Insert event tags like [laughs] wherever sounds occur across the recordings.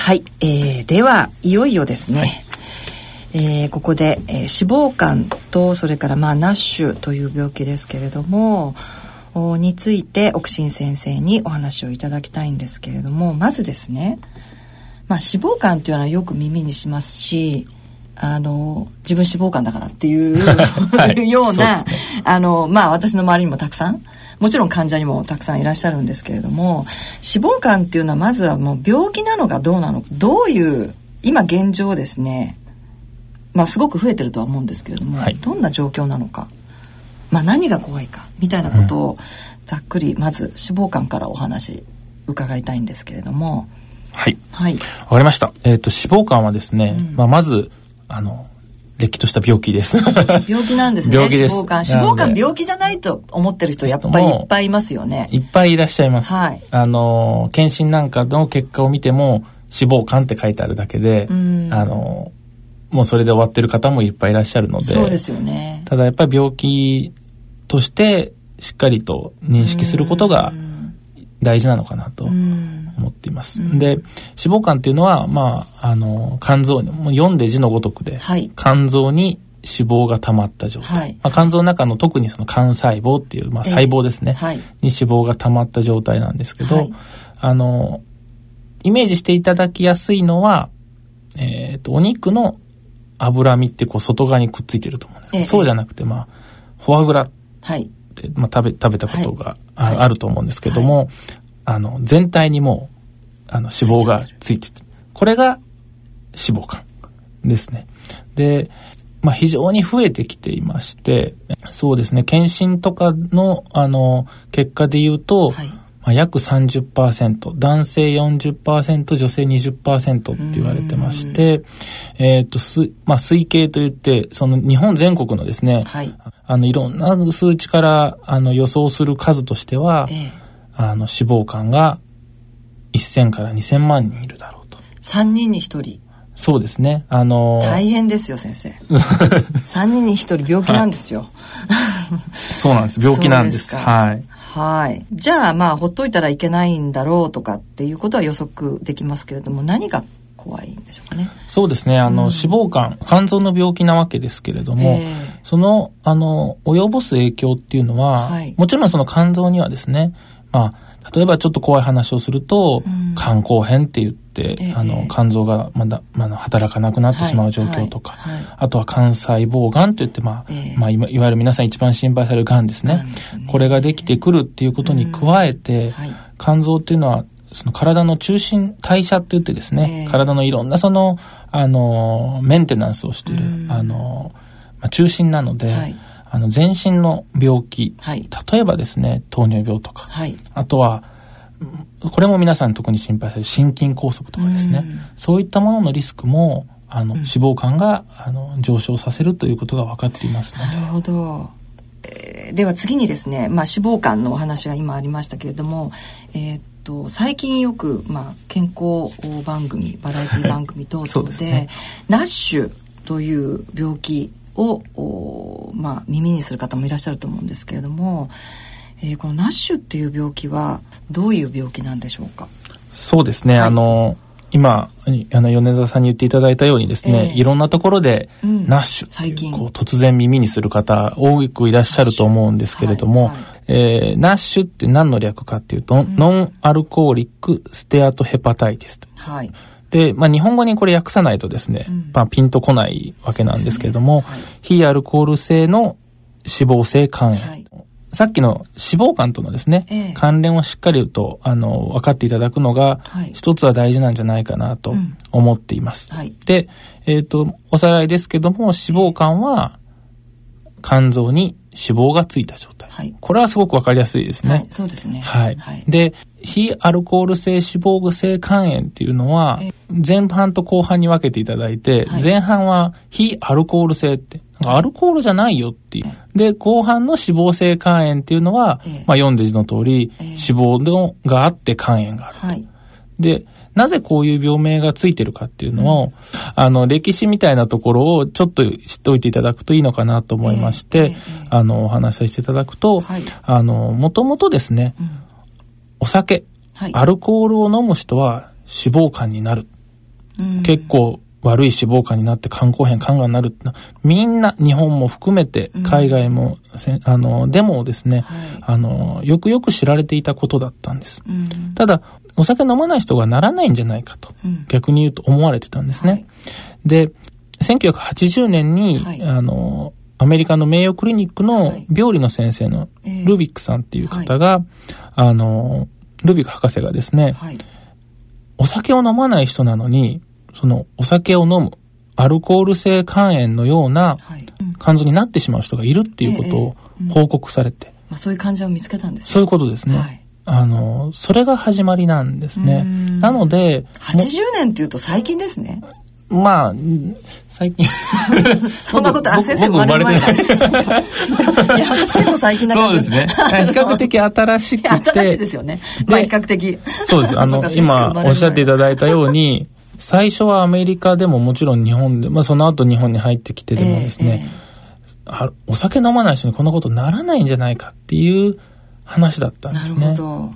はい、えー、ではいよいよですね、はい、えー、ここで、えー、脂肪肝とそれからまあナッシュという病気ですけれどもについて奥新先生にお話をいただきたいんですけれどもまずですね、まあ、脂肪肝っていうのはよく耳にしますしあの自分脂肪肝だからっていう [laughs] はい、[laughs] ような、ね、あのまあ私の周りにもたくさんもちろん患者にもたくさんいらっしゃるんですけれども脂肪肝っていうのはまずはもう病気なのかどうなのかどういう今現状ですねまあすごく増えてるとは思うんですけれども、はい、どんな状況なのか、まあ、何が怖いかみたいなことをざっくりまず脂肪肝からお話伺いたいんですけれども。はい。はい。わかりました。えっ、ー、と、脂肪肝はですね、うん、まあ、まず、あの、れっきとした病気です。病気なんですね。病気です。脂肪肝。脂肪肝病気じゃないと思ってる人やっぱりいっぱいいますよね。いっぱいいらっしゃいます。はい。あの、検診なんかの結果を見ても、脂肪肝って書いてあるだけで、あの、もうそれで終わってる方もいっぱいいらっしゃるので。そうですよね。ただやっぱり病気としてしっかりと認識することが大事なのかなと。思っています。で、脂肪肝っていうのは、まあ、あの、肝臓に、もう読んで字のごとくで、はい、肝臓に脂肪が溜まった状態。はい、まあ、肝臓の中の特にその肝細胞っていう、まあ、細胞ですね、はい、に脂肪が溜まった状態なんですけど、あの、イメージしていただきやすいのは、えっ、ー、と、お肉の脂身ってこう外側にくっついてると思うんです。ええ、そうじゃなくて、まあ、フォアグラって、まあ、食べ、食べたことがあ,、ると思うんですけども、あの、全体にもう、あの、脂肪がついてて、これが脂肪肝ですね。で、まあ、非常に増えてきていまして、そうですね、検診とかの、あの、結果で言うと、はい、まあ、約30%、男性40%、女性20%って言われてまして、えっ、ー、と、す、まあ、推計といって、その日本全国のですね、はい、あの、いろんな数値から、あの、予想する数としては、えーあの、死亡感が1000から2000万人いるだろうと。3人に1人。そうですね。あのー、大変ですよ、先生。[laughs] 3人に1人病気なんですよ。はい、そうなんです。病気なんです。ですはい。はい。じゃあ、まあ、ほっといたらいけないんだろうとかっていうことは予測できますけれども、何が怖いんでしょうかね。そうですね。あの、うん、脂肪肝、肝臓の病気なわけですけれども、えー、その、あの、及ぼす影響っていうのは、はい、もちろんその肝臓にはですね、まあ、例えばちょっと怖い話をすると、うん、肝硬変って言って、えあの、肝臓がまだ、まあ、働かなくなってしまう状況とか、はいはいはい、あとは肝細胞癌と言って、まあ、えまあ、いわゆる皆さん一番心配される癌ですね。すね。これができてくるっていうことに加えて、肝臓っていうのは、その体の中心、代謝って言ってですね、体のいろんなその、あの、メンテナンスをしている、あの、まあ、中心なので、はいあの、全身の病気、はい、例えばですね、糖尿病とか、はい、あとは、これも皆さん特に心配される心筋梗塞とかですね、そういったもののリスクも、あの、脂肪肝が、あの、上昇させるということが分かっていますので。なるほど。えー、では次にですね、まあ、脂肪肝のお話が今ありましたけれども、えー、っと最近よく、まあ、健康番組バラエティ番組等々で [laughs] ね、ナッシュという病気を、まあ、耳にする方もいらっしゃると思うんですけれども、えー、このナッシュっていう病気はどういう病気なんでしょうか？そうですね、はい、あの今あの米沢さんに言っていただいたようにですね、えー、いろんなところで、うん、ナッシュ最近。こう突然耳にする方多くいらっしゃると思うんですけれども、はいはい、えー、ナッシュって何の略かっていうと、うん、ノンアルコーリックステアトヘパタイティスと。はいで、まあ、日本語にこれ訳さないとですね、うん、まあ、ピンとこないわけなんですけれども、ね。はい、非アルコール性の脂肪性肝。炎。はい、さっきの脂肪肝とのですね、ええ、関連をしっかりと、あの、分かっていただくのが、はい、一つは大事なんじゃないかなと思っています。うん、で、えっ、ー、と、おさらいですけども、脂肪肝は、肝臓に脂肪がついた状態。はい、これはすごくわかりやすいですね。はい、そうですね。はい。はい、で、非アルコール性脂肪性肝炎っていうのは、前半と後半に分けていただいて、はい、前半は非アルコール性って、アルコールじゃないよっていう。で、後半の脂肪性肝炎っていうのは、まあ読んで字の通り、脂肪のがあって肝炎がある。はい、で、なぜこういう病名がついてるかっていうのを、うん、あの、歴史みたいなところをちょっと知っておいていただくといいのかなと思いまして、あの、お話しさせていただくと、はい、あの、もともとですね、うん、お酒、はい、アルコールを飲む人は脂肪肝になる。結構悪い脂肪肝になって肝硬変、肝がんになるってみんな、日本も含めて、海外も、うん、あの、でもですね、はい、あの、よくよく知られていたことだったんです。うん、ただ、お酒飲まない人がならないんじゃないかと、うん、逆に言うと思われてたんですね。はい、で、1980年に、はい、あの、アメリカの名誉クリニックの病理の先生のルビックさんっていう方が、はい、あの、ルビック博士がですね、はい、お酒を飲まない人なのに、そのお酒を飲むアルコール性肝炎のような肝臓になってしまう人がいるっていうことを報告されて。まあ、そういう患者を見つけたんですね。そういうことですね。はい、あの、それが始まりなんですね。なので。80年っていうと最近ですね。まあ、最近 [laughs] そんなこと、あ、先生生まれてない。いや、私結構最近なそうですね。[laughs] 比較的新しくて。新しいですよね。まあ比較的。そうです。あの、今おっしゃっていただいたように、最初はアメリカでももちろん日本で、まあその後日本に入ってきてでもですね、えーえー、お酒飲まない人にこんなことならないんじゃないかっていう話だったんですね。なるほ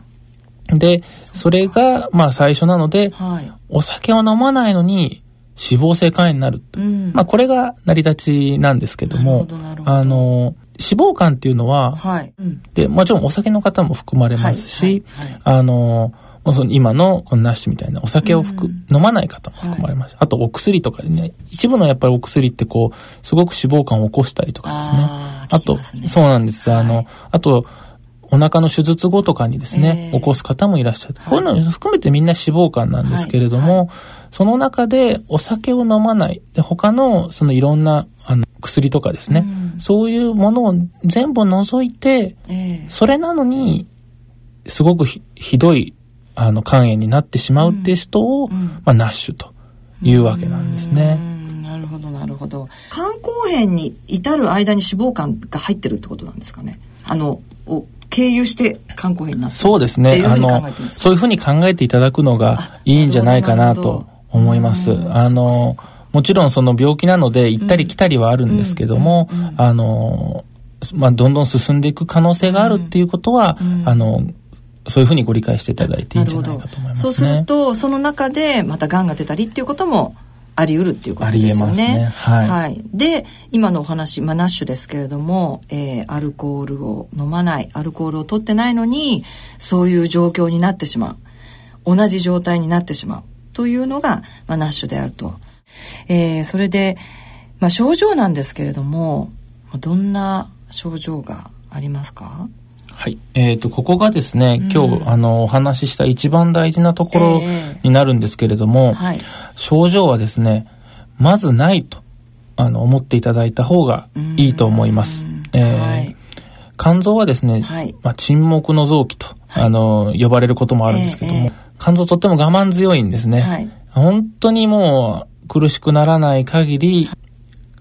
ど。で、それが、まあ最初なので、はい、お酒を飲まないのに、脂肪性肝炎になる、うん、まあこれが成り立ちなんですけども、どあの、脂肪肝っていうのは、はい。うん、で、もちろんお酒の方も含まれますし、はいあの、その今のこのナッシュみたいなお酒を含、うん、飲まない方も含まれます、はい、あとお薬とかね、一部のやっぱりお薬ってこう、すごく脂肪肝を起こしたりとかですね。ああと、そうなんです。はい、あの、あと、お腹の手術後とかにですね、えー、起こす方もいらっしゃる。こういうの含めてみんな脂肪肝なんですけれども、はい。はい、その中でお酒を飲まない、で他のそのいろんなあの薬とかですね、うん、そういうものを全部除いて、えー、それなのに、すごくひどいあの肝炎になってしまうっていう人を、うん、まあ、ナッシュというわけなんですね。なるほどなるほど。肝硬変に至る間に脂肪肝が入ってるってことなんですかね。あの経由して肝硬変になってそうですね。あの、そういうふうに考えていただくのがいいんじゃないかなと思います。あの、もちろんその病気なので行ったり来たりはあるんですけども、あの、まあ、どんどん進んでいく可能性があるっていうことは、あの、そういうふうにご理解していただいていいんじゃないかと思います、ね、そうすると、その中でまた癌が出たりっていうこともあり得るっていうことですよね。ねはい、はい。で、今のお話、まあ、ナッシュですけれども、えー、アルコールを飲まない、アルコールを取ってないのに、そういう状況になってしまう。同じ状態になってしまう。というのが、まあ、ナッシュであると。えー、それで、まあ、症状なんですけれども、どんな症状がありますか？はい。えっ、ー、と、ここがですね、うん、今日、あの、お話しした一番大事なところになるんですけれども、えーはい、症状はですね、まずないと、あの、思っていただいた方がいいと思います。えーはい、肝臓はですね、はい、まあ、沈黙の臓器と、あの、呼ばれることもあるんですけども、えー、肝臓とっても我慢強いんですね。本当にもう苦しくならない限り、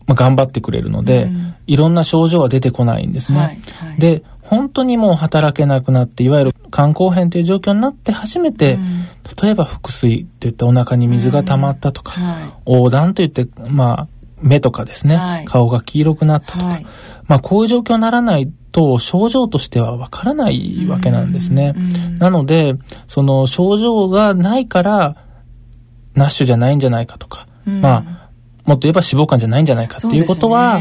まあ、頑張ってくれるので、いろんな症状は出てこないんですね。で、本当にもう働けなくなって、いわゆる肝硬変という状況になって初めて、うん、例えば腹水って言ってお腹に水が溜まったとか、うん。はい、横断と言って、まあ、目とかですね、はい、顔が黄色くなったとか、はい、まあこういう状況にならないと症状としてはわからないわけなんですね。なので、その症状がないから、ナッシュじゃないんじゃないかとか、まあ、もっと言えば脂肪肝じゃないんじゃないかっていうことは、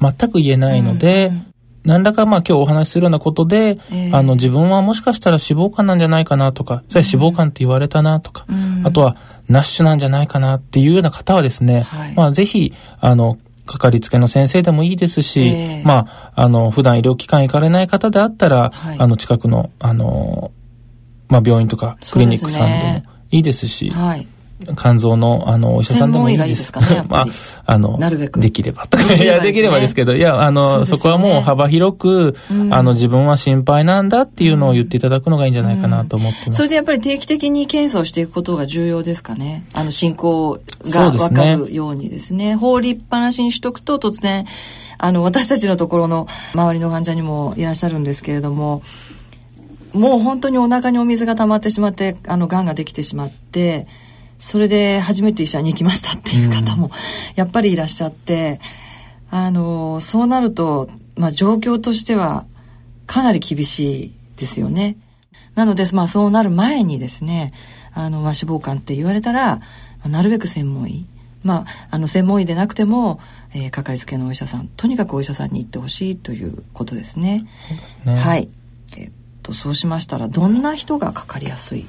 全く言えないので、うんうん何らかまあ今日お話しするようなことで、えー、あの自分はもしかしたら脂肪肝なんじゃないかなとか、それ脂肪肝って言われたなとか、うん、あとはナッシュなんじゃないかなっていうような方はですね、はい、まあぜひ、あの、かかりつけの先生でもいいですし、えー、まあ、あの、普段医療機関行かれない方であったら、はい、あの、近くの、あの、まあ、病院とかクリニックさんでもいいですし、はい肝臓の、あの、お医者さんでもいいです。ですかね、[laughs] まあ、あの、なるべく。できればと [laughs] か。いや、できればですけど、いや、あの、そ,、こはもう幅広く、あの、自分は心配なんだっていうのを言っていただくのがいいんじゃないかなと思ってます。それでやっぱり定期的に検査をしていくことが重要ですかね。あの、進行がわかるようにですね。放りっぱなしにしとくと突然、あの、私たちのところの周りの患者にもいらっしゃるんですけれども、もう本当にお腹にお水が溜まってしまって、あの、癌ができてしまって、それで初めて医者に行きましたっていう方もやっぱりいらっしゃって、あのそうなると、まあ、状況としてはかなり厳しいですよね。なので、まあ、そうなる前にですねあの、まあ、脂肪肝って言われたら、なるべく専門医まあ、あの専門医でなくても、えー、かかりつけのお医者さんとにかくお医者さんに行ってほしいということですね。すねはい、えっとそうしましたらどんな人がかかりやすい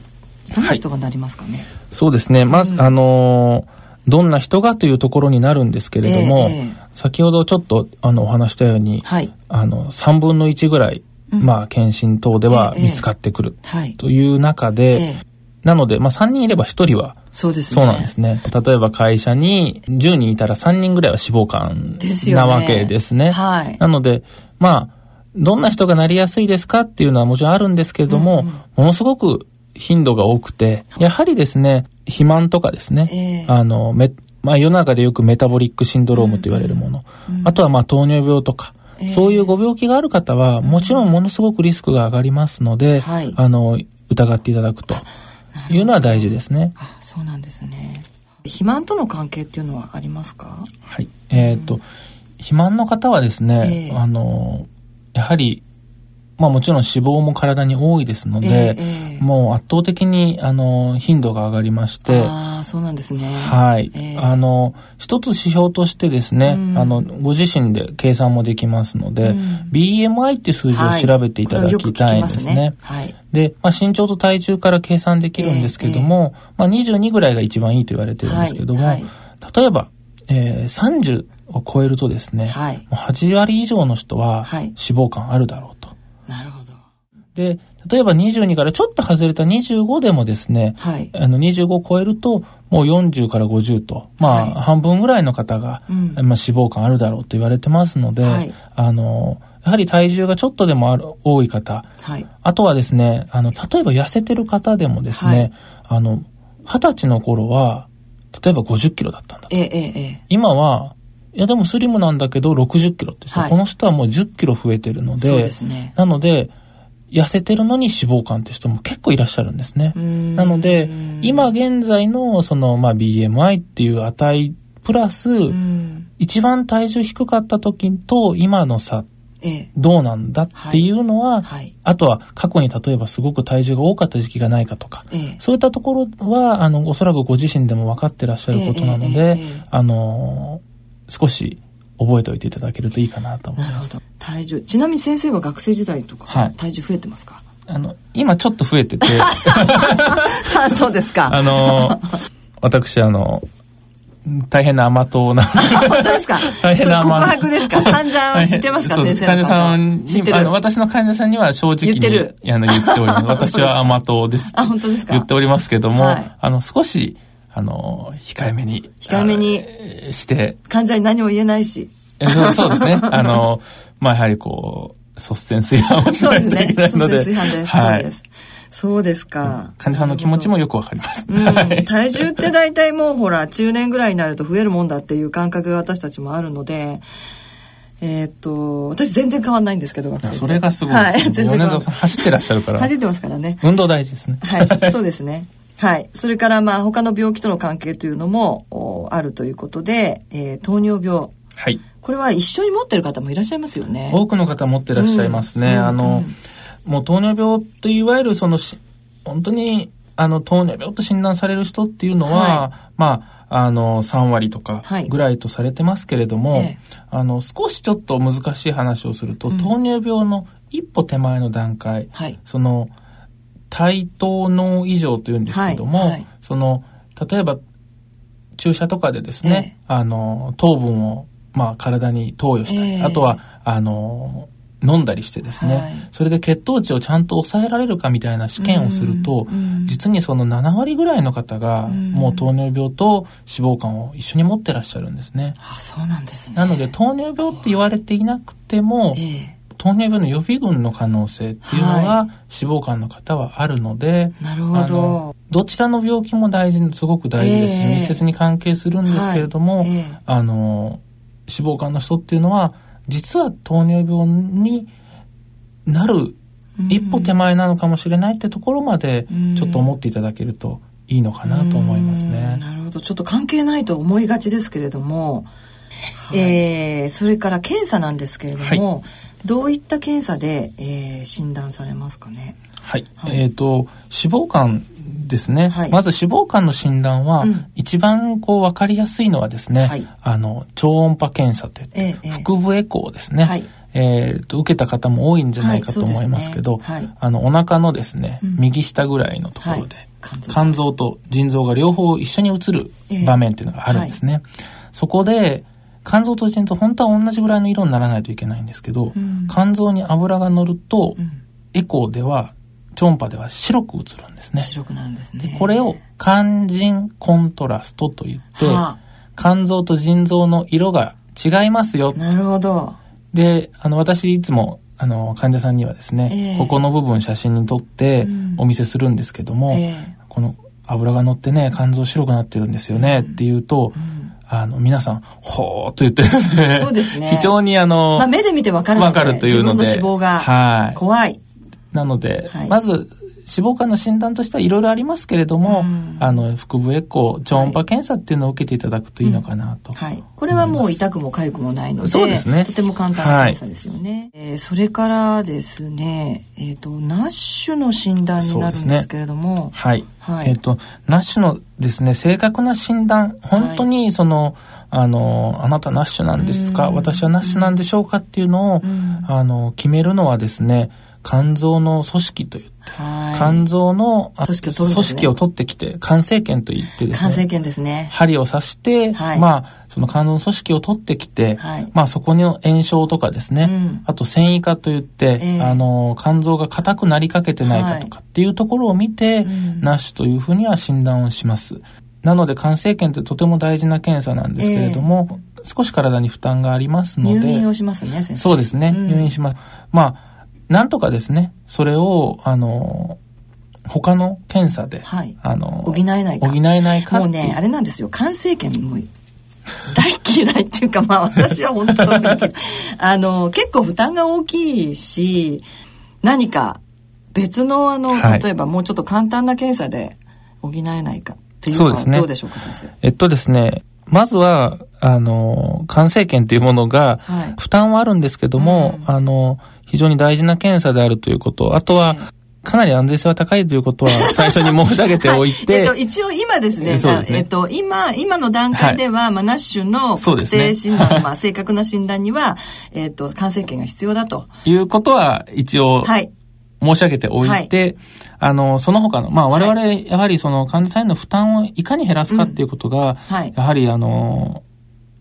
どんな人がなりますかね？はい、そうですね。まず、うん、あのどんな人がというところになるんですけれども、えーえー、先ほどちょっとあのお話したように、はい、あの3分の1ぐらい、うん、まあ検診等では見つかってくる、という中で、なので、まあ、3人いれば1人は、そうですね。そうなんですね。例えば会社に10人いたら3人ぐらいは脂肪肝なわけですね。すね。はい。なので、まあ、どんな人がなりやすいですかっていうのはもちろんあるんですけれども、うんうん、ものすごく頻度が多くて、やはりですね、肥満とかですね、えー、あの、め、まあ世の中でよくメタボリックシンドロームと言われるもの、うんうん、あとはまあ糖尿病とか、えー、そういうご病気がある方は、もちろんものすごくリスクが上がりますので、はい、あの、疑っていただくと。いうのは大事ですね。あそうなんですね。肥満との関係っていうのはありますか？はい。えっ、ー、と、肥満の方はですね、えー、あの、やはりまあもちろん脂肪も体に多いですので、えー、もう圧倒的にあの頻度が上がりまして、ああ、そうなんですね。はい。えー、あの、一つ指標としてですね、うん、あの、ご自身で計算もできますので、うん、BMI っていう数字を調べていただきたいんですね。はい。で、まあ、身長と体重から計算できるんですけども、えー、まあ、22ぐらいが一番いいと言われてるんですけども、はい、例えば、えー、30を超えるとですね、はい、8割以上の人は脂肪肝あるだろう。で、例えば22からちょっと外れた25でもですね、はい、あの25を超えると、もう40から50と、まあ、半分ぐらいの方が、うん、まあ、脂肪肝あるだろうと言われてますので、はい、あの、やはり体重がちょっとでもある多い方、はい、あとはですね、あの、例えば痩せてる方でもですね、あの、二十歳の頃は、例えば50キロだったんだと。えええ、今は、いやでもスリムなんだけど60キロってこの人はもう10キロ増えてるので、そうですね。なので、痩せてるのに脂肪肝って人も結構いらっしゃるんですね。なので、今現在のその、まあ、BMI っていう値プラス、一番体重低かった時と今の差、どうなんだっていうのは、あとは過去に例えばすごく体重が多かった時期がないかとか、えそういったところは、あの、おそらくご自身でも分かってらっしゃることなので、あの少し覚えておいていただけるといいかなと思います。体重。ちなみに先生は学生時代とか、体重増えてますか？あの、今ちょっと増えてて。あ、[laughs] そうですか。[laughs] あの、私、あの、大変な甘党な。[laughs] 本当ですか？大変な甘党。ですか？患者は知ってますか？先生患者さんに、あの、私の患者さんには正直に言ってる。あの言っております。私は甘党です。あ、本当ですか？言っておりますけども、はい、あの、少し、あの、控えめに。控えめに。して。患者に何も言えないし。そうそうですね。[laughs] あの、まあ、やはりこう、率先炊飯をしないといけないので。そうですね。率先炊飯です。はい。そうです。そうですか。患者さんの気持ちもよくわかります。うん、体重って大体もうほら、中年ぐらいになると増えるもんだっていう感覚が私たちもあるので、えー、っと、私全然変わんないんですけど、それがすごい。はい、全然米沢さん走ってらっしゃるから。走ってますからね。運動大事ですね。はい、そうですね。はい。それからまあ他の病気との関係というのもあるということで、えー、糖尿病。はい。これは一緒に持ってる方もいらっしゃいますよね。多くの方持ってらっしゃいますね。うん、あの、うん、もう糖尿病といわゆるその本当にあの糖尿病と診断される人っていうのは、はい、まあ、あの、3割とかぐらいとされてますけれども、はいあの、少しちょっと難しい話をすると、うん、糖尿病の一歩手前の段階、はい、その、対等脳異常というんですけども、はいはい、その、例えば、注射とかでですね、えー、あの、糖分を、まあ、体に投与したり、えー、あとは、あの、飲んだりしてですね、はい、それで血糖値をちゃんと抑えられるかみたいな試験をすると、うんうん、実にその7割ぐらいの方が、もう糖尿病と脂肪肝を一緒に持ってらっしゃるんですね。あ、そうなんですね。なので、糖尿病って言われていなくても、えー糖尿病の予備群の可能性っていうのが、脂肪肝の方はあるので、なるほど。どちらの病気も大事、すごく大事です。し、え。ー、密接に関係するんですけれども、はい。えー、あの、脂肪肝の人っていうのは、実は糖尿病になる一歩手前なのかもしれないってところまで、ちょっと思っていただけるといいのかなと思いますね。なるほど。ちょっと関係ないと思いがちですけれども、はい、えー、それから検査なんですけれども、はい、どういった検査で、えー、診断されますかね？はい、はい、えっ、ー、と脂肪肝ですね、はい、まず脂肪肝の診断は、うん、一番こう分かりやすいのはですね、はい、あの超音波検査といって、えー、腹部エコーですね、はい、えーと、受けた方も多いんじゃないかと思いますけど、はいね、あのお腹のですね、うん、右下ぐらいのところで、肝臓と腎臓が両方一緒に映る場面っていうのがあるんですね。そこで肝臓と腎臓本当は同じぐらいの色にならないといけないんですけど、うん、肝臓に油が乗ると、うん、エコーでは超音波では白く映るんですね。白くなるんですね。これを肝腎コントラストと言って、はあ、肝臓と腎臓の色が違いますよ。なるほど。で、あの、私いつも、あの、患者さんにはですね、えー、ここの部分写真に撮ってお見せするんですけども、うんえー、この油が乗ってね、肝臓白くなってるんですよね、っていうと、うんあの、皆さん、ほーっと言ってですね。そうですね。非常にあの、まあ、目で見てわかるわかるというので。自分の脂肪が、はい。怖い。なので、はい、まず、脂肪肝の診断としてはいろいろありますけれども、うん、あの、腹部エコー、超音波検査っていうのを受けていただくといいのかなと、はい。これはもう痛くも痒くもないので、そうですね。とても簡単な検査ですよね。はい、えー、それからですね、えっ、ー、と、ナッシュの診断になるんですけれども、ね、はい。はい、えっ、ー、と、ナッシュのですね、正確な診断、本当にその、はい、あの、あなたナッシュなんですか、私はナッシュなんでしょうかっていうのを、あの、決めるのはですね、肝臓の組織といって、肝臓の組織を,、取ってきて、肝生検といってですね。肝生検ですね。針を刺して、はい、まあ、その肝臓の組織を取ってきて、はい、まあそこに炎症とかですね、うん、あと繊維化といって、えー、あの、肝臓が硬くなりかけてないかとかっていうところを見て、はい、ナッシュというふうには診断をします。なので、肝生検ってとても大事な検査なんですけれども、えー、少し体に負担がありますので。入院をしますね、先生。そうですね、うん、入院します。まあ、なんとかですね、それを、あの、他の検査で、はい、あの、補えないか。補えないか。もうね、あれなんですよ、肝生検も大嫌いっていうか、まあ私は本当に、あの、結構負担が大きいし、何か別のあの、例えばもうちょっと簡単な検査で補えないかっていうのはどうでしょうか、先生？えっとですね、まずは、あの、肝生検というものが、負担はあるんですけども、はいうん、あの、非常に大事な検査であるということ、あとは、かなり安全性は高いということは [laughs] 最初に申し上げておいて。はい、えっと、一応今ですね、そうですね。えっと、今、今の段階では、はい、まあ、ナッシュの確定診断、ね、まあ、正確な診断には、えっと、感染権が必要だと。いうことは、一応、はい。申し上げておいて、はい、あの、その他の、まあ、我々、やはりその患者さんへの負担をいかに減らすかっていうことが、うんはい、やはりあの、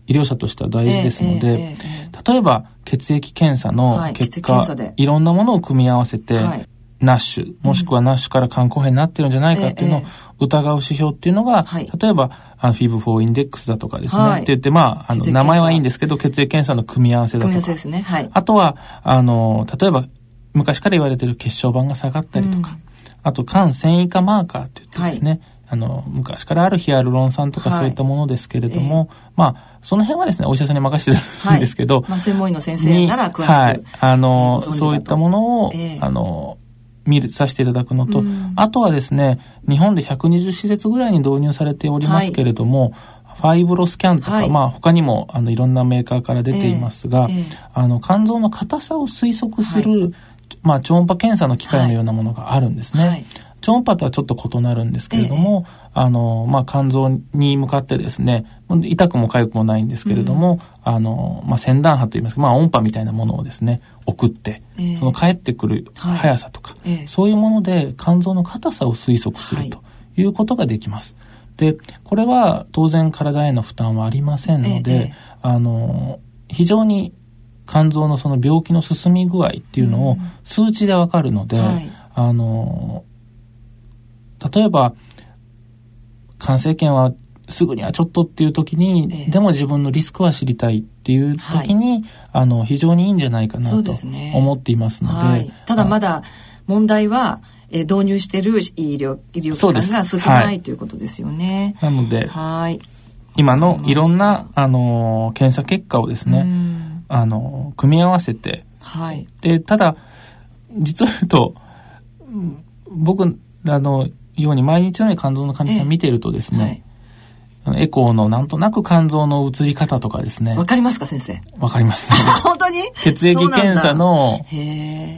医療者としては大事ですので、えーえー、例えば血液検査の結果、はい、いろんなものを組み合わせて、はい、ナッシュ、もしくはナッシュから肝硬変になってるんじゃないかっていうのを疑う指標っていうのが、例えば、あの、フィブ4インデックスだとかですね、って言って、まあ、あの、名前はいいんですけど、血液検査の組み合わせだとか。ね。はい、あとは、あの、例えば、昔から言われてる血小板が下がったりとか、うん、あと、肝繊維化マーカーって言ってですね、あの、昔からあるヒアルロン酸とかそういったものですけれども、はいえ。ー、まあ、その辺はですね、お医者さんに任せてるんですけど、はい、[laughs] まあ、専門医の先生なら詳しく。はい。あの、そういったものを、えー、あの、見る、させていただくのと、うん、あとはですね、日本で120施設ぐらいに導入されておりますけれども、はい、ファイブロスキャンとか、はい、まあ他にもあのいろんなメーカーから出ていますが、えーえ。ー、あの肝臓の硬さを推測する、はい、まあ超音波検査の機械のようなものがあるんですね。超音波とはちょっと異なるんですけれども、えあの、まあ、肝臓に向かってですね、痛くも痒くもないんですけれども、うん、あの、まあ、先端波といいますか、まあ、音波みたいなものをですね、送って、えー、その帰ってくる速さとか、はい、そういうもので肝臓の硬さを推測するとい。うことができます。はい、で、これは当然体への負担はありませんので、えー、あの、非常に肝臓のその病気の進み具合っていうのを数値でわかるので、うんはい、あの、例えば、完成権はすぐにはちょっとっていう時に、えー、でも自分のリスクは知りたいっていう時に、はい、あの、非常にいいんじゃないかなと思っていますので。でねはい、ただまだ問題は、えー、導入している医療、医療機関が少ない、はい、ということですよね。なので、はい。今のいろんな、あの、検査結果をですね、あの、組み合わせて、はい。で、ただ、実を言うと、僕、あの、ように毎日のように肝臓の患者さん見ているとですね、えーはい、エコーのなんとなく肝臓の映り方とかですね。わかりますか先生？わかります。[laughs] 本当に？血液検査の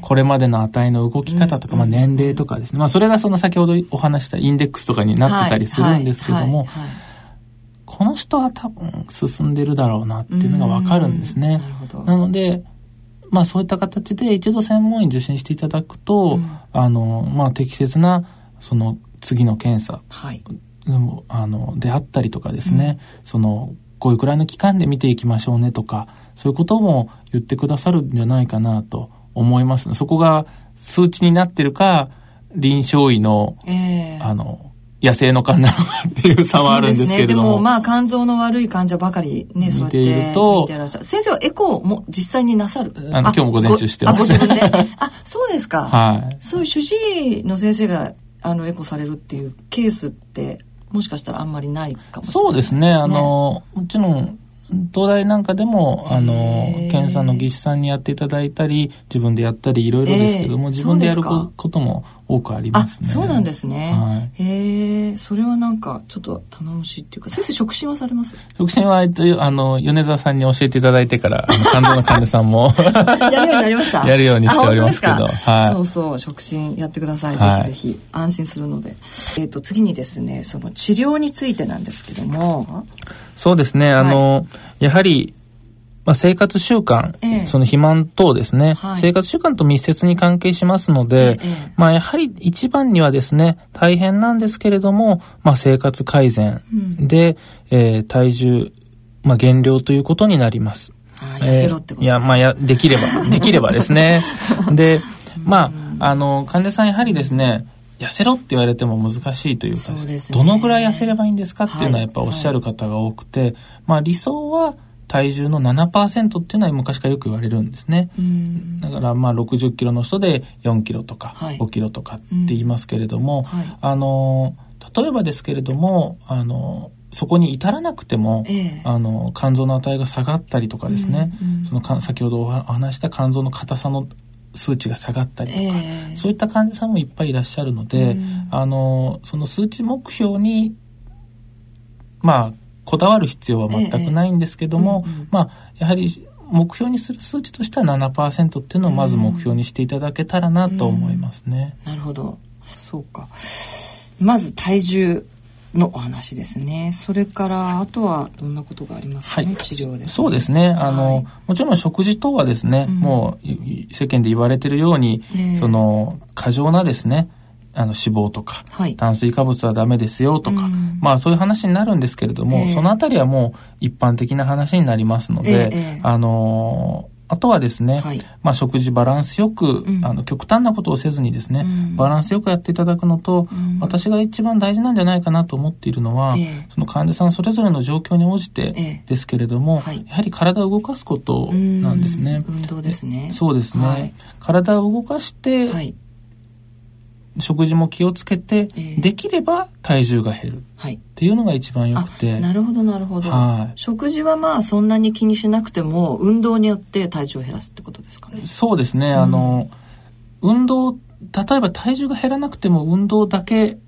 これまでの値の動き方とか、まあ年齢とかですね。まあそれがその先ほどお話したインデックスとかになってたりするんですけども、この人は多分進んでるだろうなっていうのがわかるんですねうんなるほど。なので、まあそういった形で一度専門医受診していただくと、うんあの、まあ適切なその次の検査はい。うんあの、であったりとかですね、その、こういうくらいの期間で見ていきましょうねとか、そういうことも言ってくださるんじゃないかなと思います。そこが数値になってるか、臨床医の、ええあの、野生の勘なのかっていう差はあるんですけれども。ですね、でもまあ肝臓の悪い患者ばかりね、そうやって見てらっしゃる。先生はエコーも実際になさるあの今日も午前中してましたあ、ご自分で。あ、そうですか。[laughs] はい。そういう主治医の先生があのエコーされるっていうケースってもしかしたらあんまりないかもしれないそうですね。あの、もちろん、東大なんかでも、あの検査の技師さんにやっていただいたり、自分でやったり、いろいろですけども、ええ自分でやることも多くありまあすね。そうなんですね、はい。へえそれはなんかちょっと頼もしいっていうか先生触診はされます？触診は、えっと、あの、米沢さんに教えていただいてから、あの、[laughs] 肝臓の患者さんも。[laughs] やるようになりました。やるようにしておりますけどはい。そうそう触診やってください、はい。ぜひぜひ安心するので。えっ、と次にですねその治療についてなんですけども。そうですね、あの、やはり、まあ、生活習慣、ええ。その肥満等ですね、はい。生活習慣と密接に関係しますので、ええまあ、やはり一番にはですね、大変なんですけれども、まあ、生活改善で、えー体重、まあ、減量ということになります。痩せろってことえーいや、まあ、や、できれば、[laughs] できればですね。で、まあ、あの、患者さんやはりですね、痩せろって言われても難しいというか、ね。どのぐらい痩せればいいんですかっていうのははいやっぱおっしゃる方が多くて、まあ理想は体重の7%っていうのは昔からよく言われるんですね。うん。だからまあ60キロの人で4キロとかはい。5キロとかって言いますけれども、はい。あの、例えばですけれども、あの、そこに至らなくても、ええ。あの、肝臓の値が下がったりとかですね、うんうん。そのか先ほどお話した肝臓の硬さの数値が下がったりとか、ええ。そういった患者さんもいっぱいいらっしゃるので、うん。あの、その数値目標に、まあ、こだわる必要は全くないんですけども、ええうんうんまあ、やはり目標にする数値としては7%っていうのをまず目標にしていただけたらなと思いますね。なるほど。そうか。まず体重のお話ですね。それからあとはどんなことがありますかね、治療でそうですね。あの、はい。もちろん食事等はですね、うん。もうい世間で言われてるように、ええ。その過剰なですね、あの脂肪とか、はい。炭水化物はダメですよとか、うん。まあそういう話になるんですけれども、ええ。そのあたりはもう一般的な話になりますので、ええええ。あのあとはですね、はい。まあ食事バランスよく、うん。あの極端なことをせずにですね、うん。バランスよくやっていただくのと、うん。私が一番大事なんじゃないかなと思っているのは、ええ。その患者さんそれぞれの状況に応じええ。てですけれども、はい。やはり体を動かすことなんですね。うん。運動ですね。そうですね、はい。体を動かして、はい食事も気をつけて、ええ。できれば体重が減る。っはい。ていうのが一番良あくて。なるほどなるほど、はい。食事はまあそんなに気にしなくても運動によって体重を減らすってことですかね。そうですね、あの、運動、例えば体重が減らなくても運動だけ、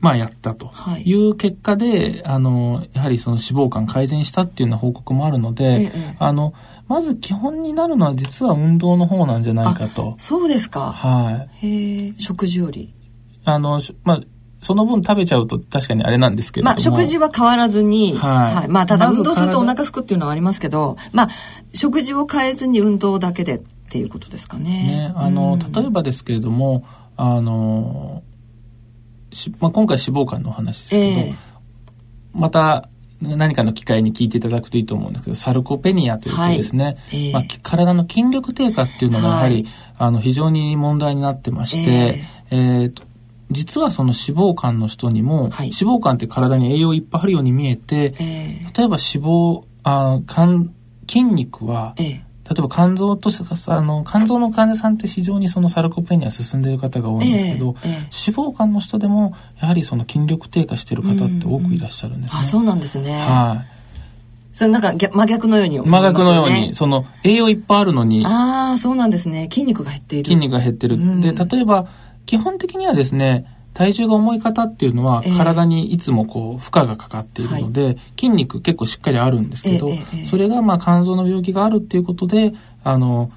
まあやったと。はい。いう結果で、あの、やはりその脂肪肝改善したっていうような報告もあるので、ええ。あの、まず基本になるのは実は運動の方なんじゃないかと。そうですか。はい。へえ食事より。あの、しまあ、その分食べちゃうと確かにあれなんですけれども。まあ食事は変わらずに、はい。まあただ運動するとお体腹すくっていうのはありますけど、まあ食事を変えずに運動だけでっていうことですかね。ね、あの、うん。例えばですけれども、あの、しまあ、今回脂肪肝のお話ですけど、ええ。また何かの機会に聞いていただくといいと思うんですけど、サルコペニアというとですね、はいええまあ、き体の筋力低下っていうのがやはり、はいあの非常に問題になってまして、えー。と実はその脂肪肝の人にも、はい。脂肪肝って体に栄養いっぱいあるように見えて、え例えば脂肪、あ肝筋肉は、ええ例えば肝臓とあの肝臓の患者さんって非常にそのサルコペニア進んでいる方が多いんですけど、ええええ脂肪肝の人でもやはりその筋力低下している方って多くいらっしゃるんですね。あそうなんですね。はそれなんか逆真逆のようにい。思います真逆のようねに、その栄養いっぱいあるのにああそうなんですね。筋肉が減っている。筋肉が減ってる。うんで、例えば基本的にはですね、体重が重い方っていうのは、体にいつもこう負荷がかかっているので、筋肉結構しっかりあるんですけど、それがまあ肝臓の病気があるっていうことであの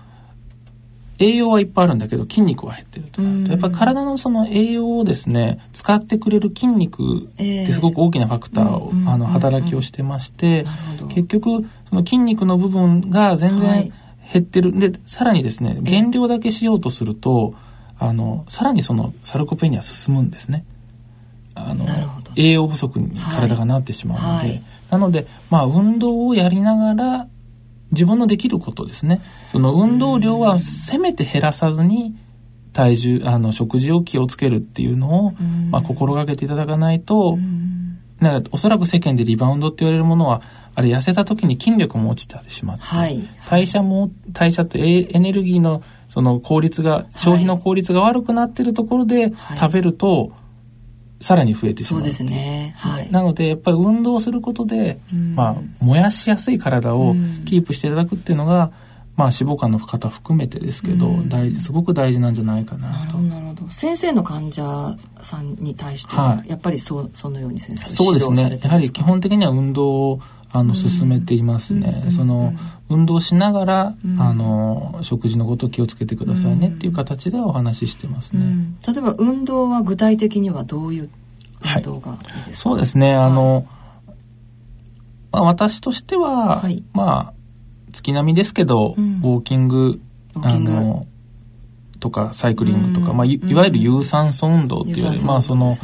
栄養はいっぱいあるんだけど筋肉は減ってるとやっぱり体のその栄養をですね使ってくれる筋肉ってすごく大きなファクターを、あの働きをしてまして、結局その筋肉の部分が全然減ってる、はい、でさらにですね減量だけしようとするとあのさらにそのサルコペニア進むんですね。あの栄養不足に体がなってしまうので、はい。はい、なのでまあ運動をやりながら自分のできることですね。その運動量はせめて減らさずに、体重、あの、食事を気をつけるっていうのを、まあ、心がけていただかないと、なんかおそらく世間でリバウンドって言われるものは、あれ痩せた時に筋力も落ちてしまって、はい、代謝も、代謝ってエネルギーのその効率が、消費の効率が悪くなってるところで食べると、はいさらに増えてしまうそうですね、はい、なのでやっぱり運動することで、うん、まあ、燃やしやすい体をキープしていただくっていうのが、まあ、脂肪肝の方含めてですけど、うん、大すごく大事なんじゃないかなと。なるほど。先生の患者さんに対しては、やっぱりそそのように先生そうですね。やはり基本的には運動をあの進めていますね、その運動しながら、あの食事のこと気をつけてくださいねっていう形でお話ししてますね、例えば運動は具体的にはどういう運動がいいですか、はい、そうですね。あの、まあ、私としては、はい、まあ月並みですけど、うん、ウォーキングあのとかサイクリングとか、まあ、いわゆる有酸素運動っていうより、まあその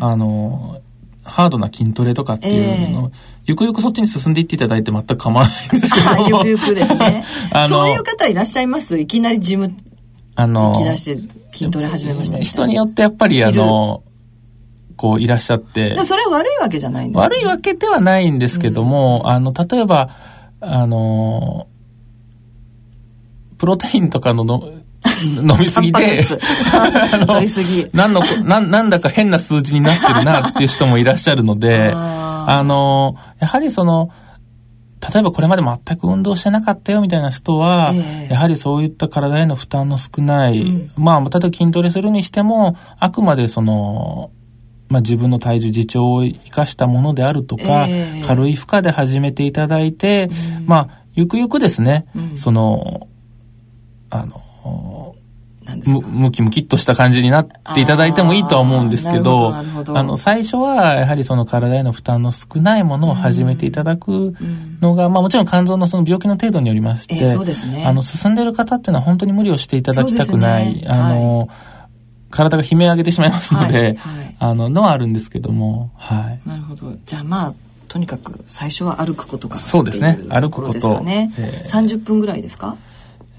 あのハードな筋トレとかっていうの、えー、ゆくゆくそっちに進んでいっていただいて全く構わないんですけど。ゆくゆくですね。[laughs] そういう方いらっしゃいます？いきなりジムあの行き出して筋トレ始めました人によってやっぱりあの、こういらっしゃって。それは悪いわけじゃないんです悪いわけではないんですけども、うん、あの、例えば、あの、プロテインとかのの [laughs] 飲みすぎで、飲みすぎ。何の、な、なんだか変な数字になってるなっていう人もいらっしゃるので、あの、やはりその、例えばこれまで全く運動してなかったよみたいな人は、えー、やはりそういった体への負担の少ない、うん、まあ、例えば筋トレするにしても、あくまでその、まあ、自分の体重自重を生かしたものであるとか、えー、軽い負荷で始めていただいて、うん、まあ、ゆくゆくですね、うん、その、あの、むムキムキっとした感じになっていただいてもいいとは思うんですけど、あの、最初はやはりその体への負担の少ないものを始めていただくのが、まあもちろん肝臓のその病気の程度によりまして、えーね、あの、進んでる方っていうのは本当に無理をしていただきたくない、ね、あの、はい、体が悲鳴上げてしまいますので、はいはい、あの、のはあるんですけども、はい。なるほど。じゃあまあ、とにかく最初は歩くことからそうですね。歩くこと。ね、えー、30分ぐらいですか？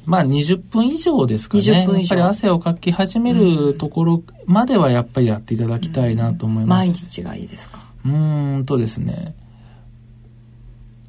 まあ20分以上ですかね。20分以上。やっぱり汗をかき始めるところまではやっぱりやっていただきたいなと思います。毎日がいいですか？うんとですね。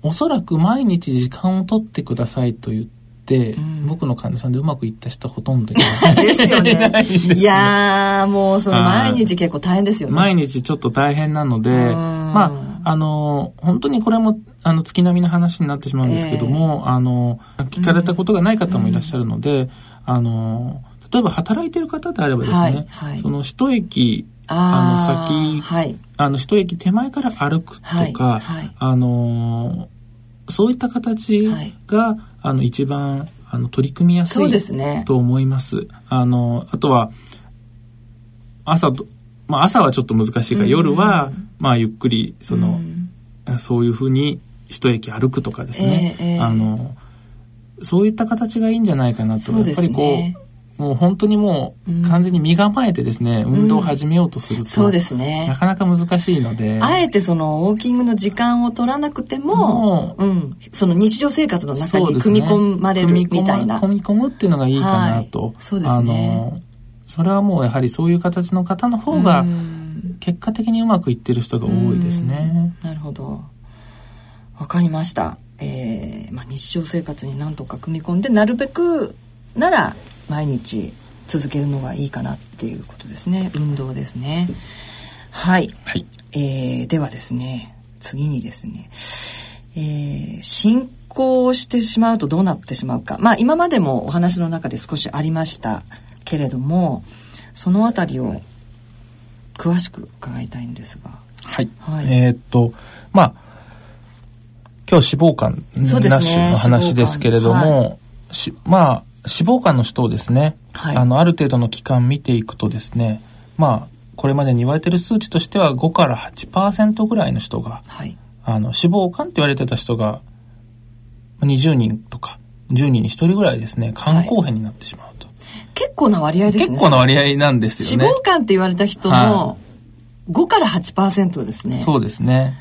おそらく毎日時間を取ってくださいと言って、うん、僕の患者さんでうまくいった人はほとんどいない。ですよね。[laughs] いやー、もうその毎日結構大変ですよね。毎日ちょっと大変なので、まあ、あの、本当にこれも、あの、月並みの話になってしまうんですけども、えー、あの、聞かれたことがない方もいらっしゃるので、うん、あの、例えば働いてる方であればですね、はいはい、その一駅、あの、先、はい、あの、一駅手前から歩くとか、あの、そういった形が、あの、一番、あの、取り組みやすい、ね、と思います。あの、あとは、朝まあ、朝はちょっと難しいから、夜は、まあ、ゆっくり、その、そういうふうに一駅歩くとかですね、えー、あの、そういった形がいいんじゃないかなと。ね、やっぱりこう、もう本当にもう完全に身構えてですね、うん、運動を始めようとすると、そうですね。なかなか難しいので。あえてそのウォーキングの時間を取らなくても、うん、その日常生活の中に組み込まれるみたいな。組み込むっていうのがいいかなと。はい、そうですね。あのそれはもうやはりそういう形の方の方が結果的にうまくいってる人が多いですね。なるほど。わかりました。えー、まあ、日常生活に何とか組み込んでなるべくなら毎日続けるのがいいかなっていうことですね。運動ですね。はい。はい、えー、ではですね、次にですね、えー、進行してしまうとどうなってしまうか。まあ今までもお話の中で少しありましたけれどもその辺りを詳しく伺いたいんですがはい、はい、えー、っとまあ今日脂肪肝、ナッシュの話ですけれども、はい、まあ脂肪肝の人をですね、はい、あのある程度の期間見ていくとですねまあこれまでに言われてる数値としては5から8%ぐらいの人が、はい、あの脂肪肝って言われてた人が20人とか10人に1人ぐらいですね肝硬変になってしまうと、はい、結構な割合ですね。結構な割合なんですよね。脂肪肝って言われた人の5から8%ですね、そうですね。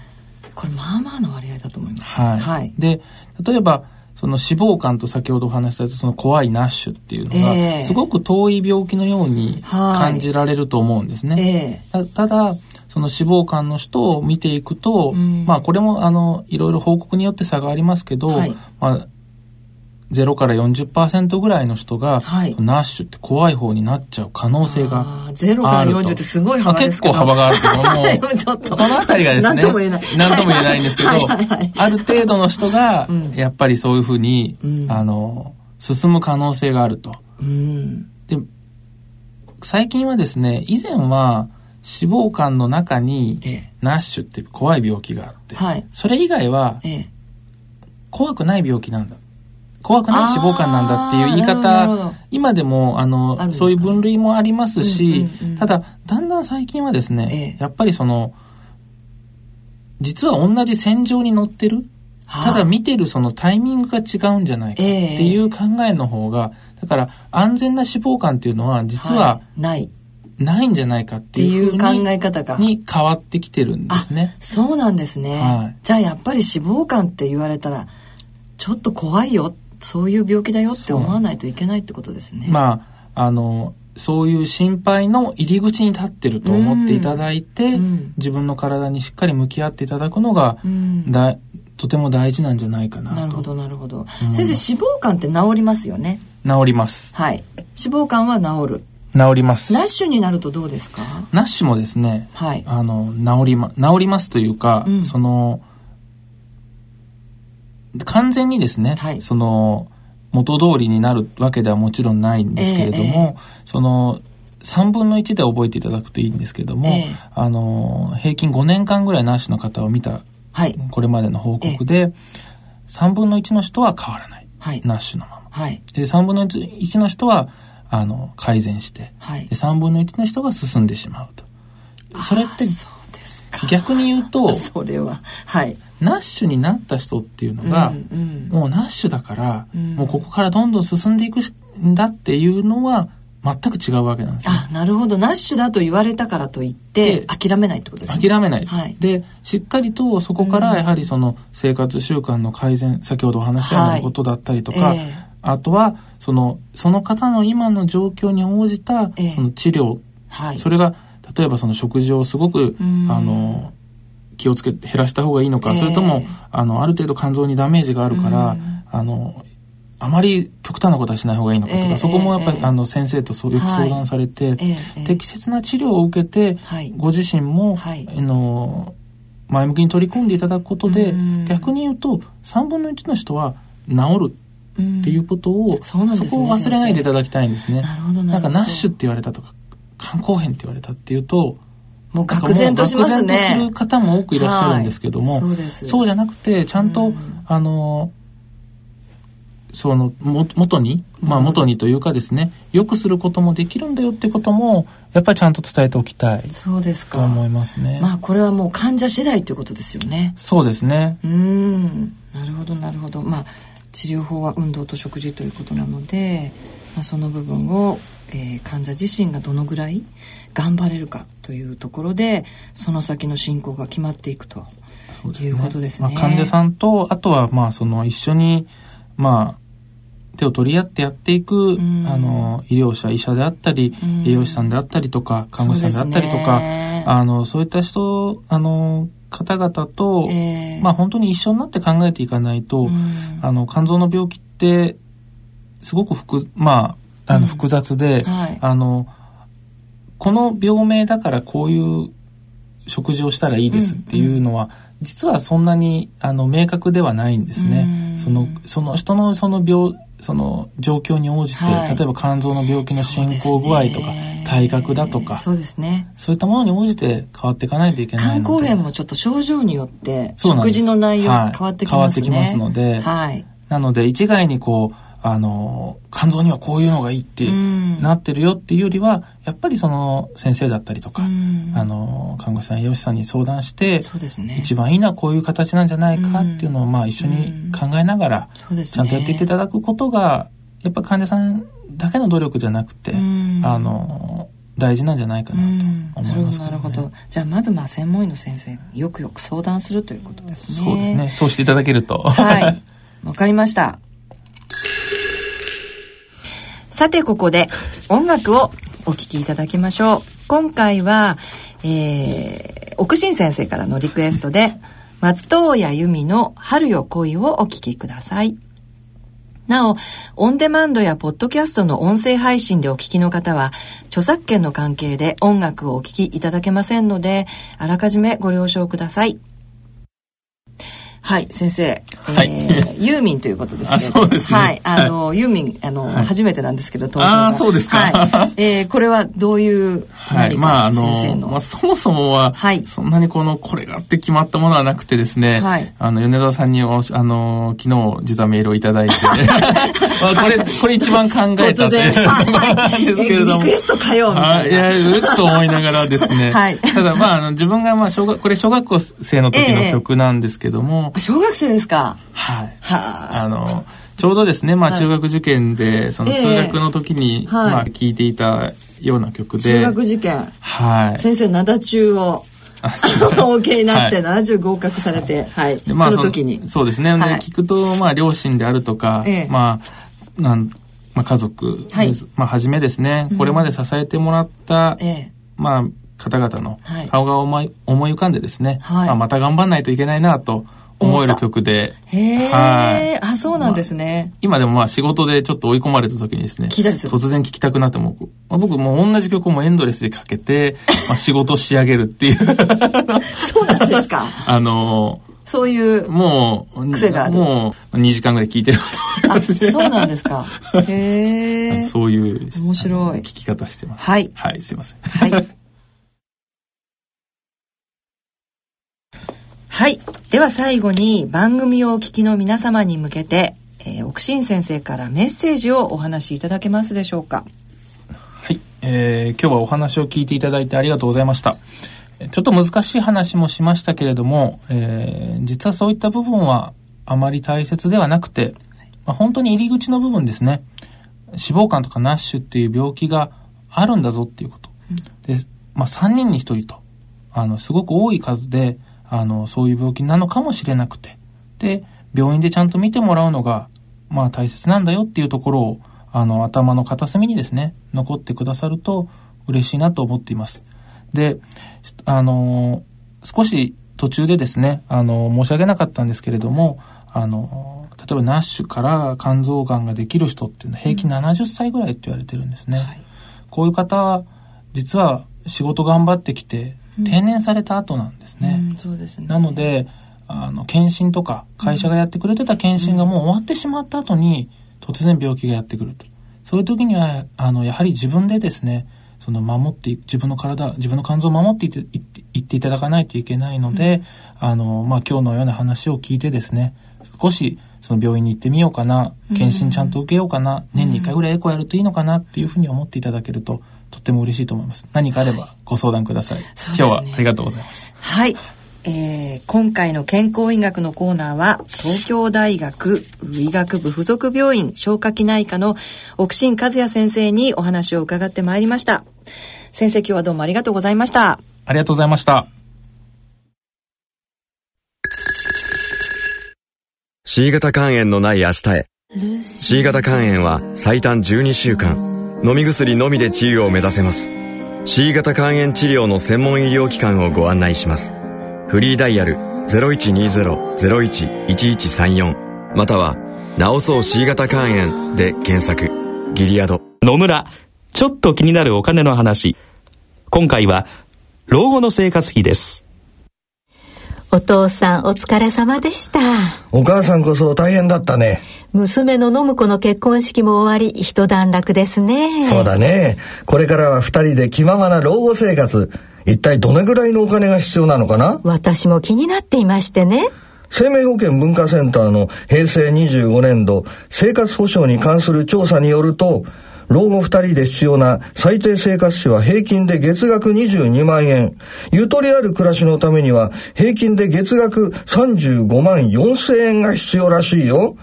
これまあまあな割合だと思います、はい、はい、で例えばその脂肪肝と先ほどお話したその怖いナッシュっていうのが、すごく遠い病気のように感じられると思うんですね。えー、ただ、その脂肪肝の人を見ていくと、うん、まあこれもあのいろいろ報告によって差がありますけど、はい、まあ0から40%ぐらいの人が、はい、ナッシュって怖い方になっちゃう可能性があると。0から40ってすごい幅です結構幅があるけども、そのあたりがですね、何とも言えない。何とも言えないんですけど、はいはいはい、ある程度の人が、やっぱりそういうふうに、うん、あの、進む可能性があると。うん、で最近はですね、以前は、脂肪肝の中に、ナッシュって怖い病気があって、はい、それ以外は、怖くない病気なんだ。怖くない？脂肪肝なんだっていう言い方、今でも、あの、あそういう分類もありますし、ただ、だんだん最近はですね、ええ、やっぱりその、実は同じ線上に乗ってる、ただ見てるそのタイミングが違うんじゃないかっていう考えの方が、だから安全な脂肪肝っていうのは実は、ない。ないんじゃないかっていう考え方が。に変わってきてるんですね。そうなんですね。はい、じゃあやっぱり脂肪肝って言われたらちょっと怖いよそういう病気だよって思わないといけないってことですね。まあ、あの、そういう心配の入り口に立ってると思っていただいて、うん、自分の体にしっかり向き合っていただくのが、うん、だとても大事なんじゃないかななるほどなるほど、先生脂肪肝って治りますよね？治ります。はい。脂肪肝は治る。治ります。ナッシュになるとどうですか？ナッシュもですね、はい、あの治りま治りますというか、うん、その完全にですね、はい、その元通りになるわけではもちろんないんですけれども、えー、その3分の1で覚えていただくといいんですけども、えー、あの平均5年間ぐらいナースの方を見た、はい、これまでの報告で、えー、3分の1の人は変わらない、はい、ナッシュのまま、はい、で3分の1の人はあの改善して、はい、で3分の1の人が進んでしまうと。それって逆に言うとそれははいナッシュになった人っていうのが、うんうん、もうナッシュだから、うん、もうここからどんどん進んでいくんだっていうのは全く違うわけなんですよ、あなるほど。ナッシュだと言われたからといって諦めないってことですね。諦めない、はい、でしっかりとそこからやはりその生活習慣の改善、先ほどお話したようなことだったりとか、はいえ。ー、あとはそのその方の今の状況に応じたその治療、えーはい、それが例えばその食事をすごくあの気をつけて減らした方がいいのか、えー、それともあのある程度肝臓にダメージがあるから、あのあまり極端なことはしない方がいいのかとか、えー、そこもやっぱり、えー、あの先生とそうよく相談されて、はい、適切な治療を受けて、はい、ご自身も、はい、あの前向きに取り組んでいただくことで逆に言うと3分の1の人は治るっていうことを、そね、そこを忘れないでいただきたいんですね。なんかナッシュって言われたとか肝硬変って言われたっていうともう愕然としますね。する方も多くいらっしゃるんですけども、はい、そうそうじゃなくて、ちゃんと、うん、あの、その、も、元に、まあ元にというかですね、良くすることもできるんだよってことも、やっぱりちゃんと伝えておきたい。そうですか。と思いますね。まあこれはもう患者次第ということですよね。そうですね。うん。なるほど、なるほど。まあ、治療法は運動と食事ということなので、まあ、その部分を、えー、患者自身がどのぐらい頑張れるかというところでその先の進行が決まっていくと。いうことですね。すねまあ、患者さんとあとはまあその一緒にまあ手を取り合ってやっていく、うん、あの医療者医者であったり、うん、栄養士さんであったりとか看護師さんであったりとか、ね、あのそういった人あの方々と、えー、まあ本当に一緒になって考えていかないと、うん、あの肝臓の病気ってすごく複まああの複雑で、はい、あのこの病名だからこういう食事をしたらいいですっていうのは、実はそんなにあの明確ではないんですね。そのその人のその病その状況に応じて、はい、例えば肝臓の病気の進行具合とか、ね、体格だとかそうですね。そういったものに応じて変わっていかないといけないので肝硬変もちょっと症状によって食事の内容変わってきますね、はい、変わってきますので、はい、なので一概にこうあの肝臓にはこういうのがいいってなってるよっていうよりはやっぱりその先生だったりとか、あの看護師さん栄養士さんに相談して、そうですね、一番いいのはこういう形なんじゃないかっていうのをまあ一緒に考えながら、ちゃんとやっていっていただくことがやっぱ患者さんだけの努力じゃなくて、あの大事なんじゃないかなと思います、ね、なるほどじゃあまずまあ専門医の先生よくよく相談するということですね。そうですね。そうしていただけると。はい。わかりましたさてここで音楽をお聴きいただきましょう今回は、えー、奥新先生からのリクエストで松任谷由実の「春よ恋」をお聴きくださいなお、オンデマンドやポッドキャストの音声配信でお聞きの方は、著作権の関係で音楽をお聴きいただけませんので、あらかじめご了承ください。はい先生、はい、えー、ユーミンということですね。そうですね。はい、あの、はい、ユーミンあの、はい、初めてなんですけど登場が。あそうですか。はい。えー、これはどういうはい、まああのまあそもそもは、はい、そんなにこのこれがって決まったものはなくてですね、はい、あの米沢さんにおあの昨日実はメールをいただいて、[laughs] まあこれこれ一番考えたというなんですけれども、リクエストかよみたいな。いやうっと思いながらですね。[laughs] はい。ただまああの自分がまあ小学これ小学校生の時の曲なんですけども、え小学生ですか？はい。はあの。ちょうどですね、まあ、中学受験で、その通学の時に、まあ、聞いていたような曲で。中学受験。はい。先生、灘中を。お受けになって、70合格されて、はい。まあ、その時に。そうですね。で、聞くと、まあ、両親であるとか、まあ、なん、まあ、家族です。まあ、はじめですね、これまで支えてもらった、まあ、方々の顔が思い思い浮かんでですね、まあ、また頑張んないといけないなと思える曲で。へはい。あ、そうなんですね、まあ、今でもまあ仕事でちょっと追い込まれた時にですね、突然聴きたくなっても、まあ、僕もう同じ曲もエンドレスでかけて、[laughs] まあ、仕事仕上げるっていうそうなんですか。あのそういうもう癖がある。もう2時間ぐらい聴いてると思いますし。そうなんですか。へえ。そういう面白い聞き方してます。はい。はい、すいません。はい。はい。では最後に番組をお聞きの皆様に向けて、えー、奥新先生からメッセージをお話しいただけますでしょうか。はい。えー、今日はお話を聞いていただいてありがとうございました。ちょっと難しい話もしましたけれども、えー、実はそういった部分はあまり大切ではなくて、まあ、本当に入り口の部分ですね。脂肪肝とかナッシュっていう病気があるんだぞっていうこと。うん、で、まあ、3人に1人と、あの、すごく多い数で、あの、そういう病気なのかもしれなくて、で、病院でちゃんと見てもらうのが、まあ大切なんだよっていうところを、あの、頭の片隅にですね、残ってくださると嬉しいなと思っています。で、あの、少し途中でですね、あの、申し上げなかったんですけれども、あの、例えばナッシュから肝臓がんができる人っていうのは平均70歳ぐらいって言われてるんですね。はい、こういう方、実は仕事頑張ってきて、定年された後なんですね。うん、そうですね。なので、あの、検診とか、会社がやってくれてた検診がもう終わってしまった後に、突然病気がやってくると。そういう時には、あの、やはり自分でですね、その守って、自分の体、自分の肝臓を守っていっていっていただかないといけないので、うん、あの、まあ、今日のような話を聞いてですね、少し、その病院に行ってみようかな、検診ちゃんと受けようかな、うん、年に1回ぐらいエコやるといいのかなっていうふうに思っていただけると、とっても嬉しいと思います。何かあればご相談ください。はい、今日はありがとうございました。はい。えー、今回の健康医学のコーナーは東京大学医学部附属病院消化器内科の奥新和也先生にお話を伺ってまいりました先生今日はどうもありがとうございましたありがとうございました C 型肝炎のない明日へ C 型肝炎は最短12週間飲み薬のみで治癒を目指せます。C 型肝炎治療の専門医療機関をご案内します。フリーダイヤル0120-01-1134または「治そう C 型肝炎」で検索。ギリアド。野村ちょっと気になるお金の話。今回は老後の生活費です。お父さんお疲れ様でした。お母さんこそ大変だったね。娘の信子の結婚式も終わり一段落ですね。そうだね。これからは二人で気ままな老後生活。一体どれぐらいのお金が必要なのかな？私も気になっていましてね。生命保険文化センターの平成25年度生活保障に関する調査によると老後二人で必要な最低生活費は平均で月額22万円。ゆとりある暮らしのためには平均で月額35万4千円が必要らしいよ。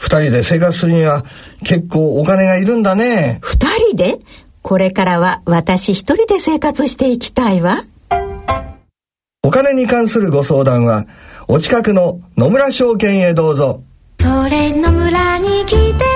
二人で生活するには結構お金がいるんだね。二人で？これからは私一人で生活していきたいわ。お金に関するご相談は、お近くの野村証券へどうぞ。それ野村に来て。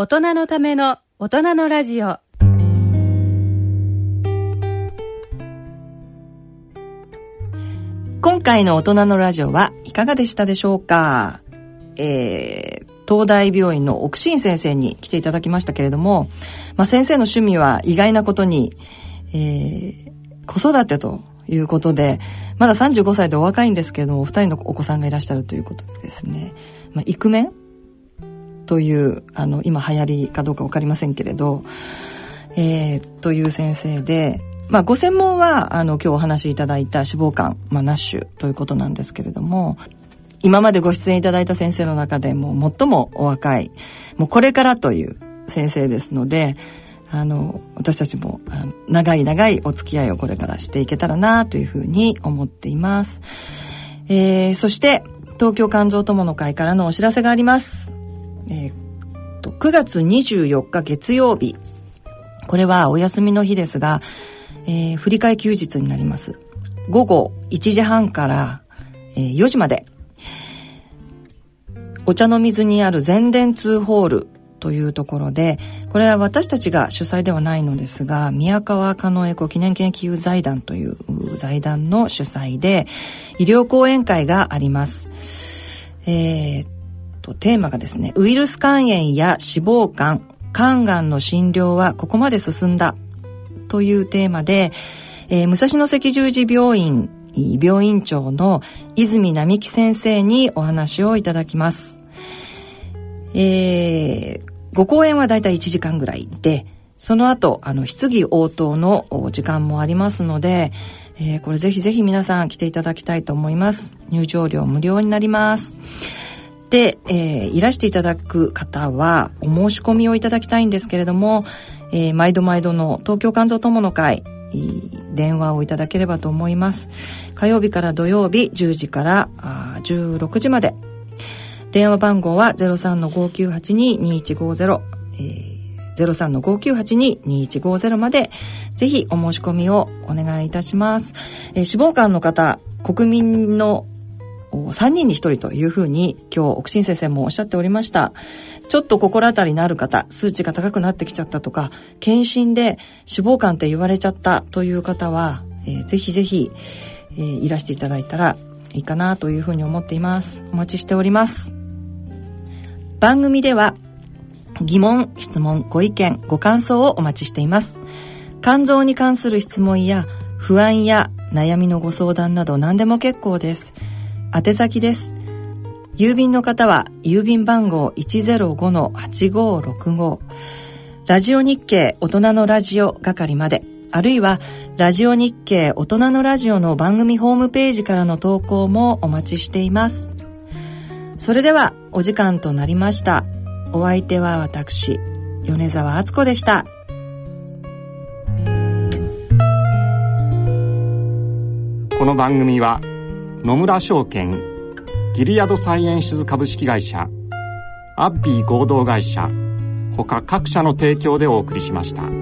大人のための大人のラジオ。今回の大人のラジオはいかがでしたでしょうか？えー、東大病院の奥新先生に来ていただきましたけれども、まあ、先生の趣味は意外なことに、えー、子育てということで、まだ35歳でお若いんですけれども、お二人のお子さんがいらっしゃるということでですね、まあ、イクメンという、あの、今流行りかどうかわかりませんけれど、えー、という先生で、まあ、ご専門は、あの、今日お話しいただいた脂肪肝、まあ、ナッシュということなんですけれども、今までご出演いただいた先生の中でも最もお若い、もうこれからという先生ですので、あの、私たちも、長い長いお付き合いをこれからしていけたらなというふうに思っています。えー、そして、東京肝臓友の会からのお知らせがあります。えー、と、9月24日月曜日。これはお休みの日ですが、えー、振り替え休日になります。午後1時半から、えー、4時まで、お茶の水にある全電通ホールというところで、これは私たちが主催ではないのですが、宮川加納エコ記念研究財団という財団の主催で、医療講演会があります。えー、と、テーマがですね、ウイルス肝炎や脂肪肝、肝がんの診療はここまで進んだというテーマで、えー、武蔵野赤十字病院病院長の泉並木先生にお話をいただきます。えー、ご講演はだいたい1時間ぐらいで、その後、あの、質疑応答の時間もありますので、えー、これぜひぜひ皆さん来ていただきたいと思います。入場料無料になります。で、えー、いらしていただく方は、お申し込みをいただきたいんですけれども、えー、毎度毎度の東京肝臓友の会、電話をいただければと思います。火曜日から土曜日10時から16時まで。電話番号は03-5982-2150、えー、03-5982-2150まで、ぜひお申し込みをお願いいたします。えー、脂肪肝の方、国民の3人に1人というふうに今日奥新先生もおっしゃっておりました。ちょっと心当たりのある方、数値が高くなってきちゃったとか、検診で脂肪肝って言われちゃったという方は、えー、ぜひぜひ、えー、いらしていただいたらいいかなというふうに思っています。お待ちしております。番組では疑問、質問、ご意見、ご感想をお待ちしています。肝臓に関する質問や不安や悩みのご相談など何でも結構です。宛先です。郵便の方は郵便番号105-8565ラジオ日経大人のラジオ係まであるいはラジオ日経大人のラジオの番組ホームページからの投稿もお待ちしています。それではお時間となりました。お相手は私、米沢敦子でした。この番組は野村証券ギリアドサイエンシズ株式会社アッビー合同会社他各社の提供でお送りしました。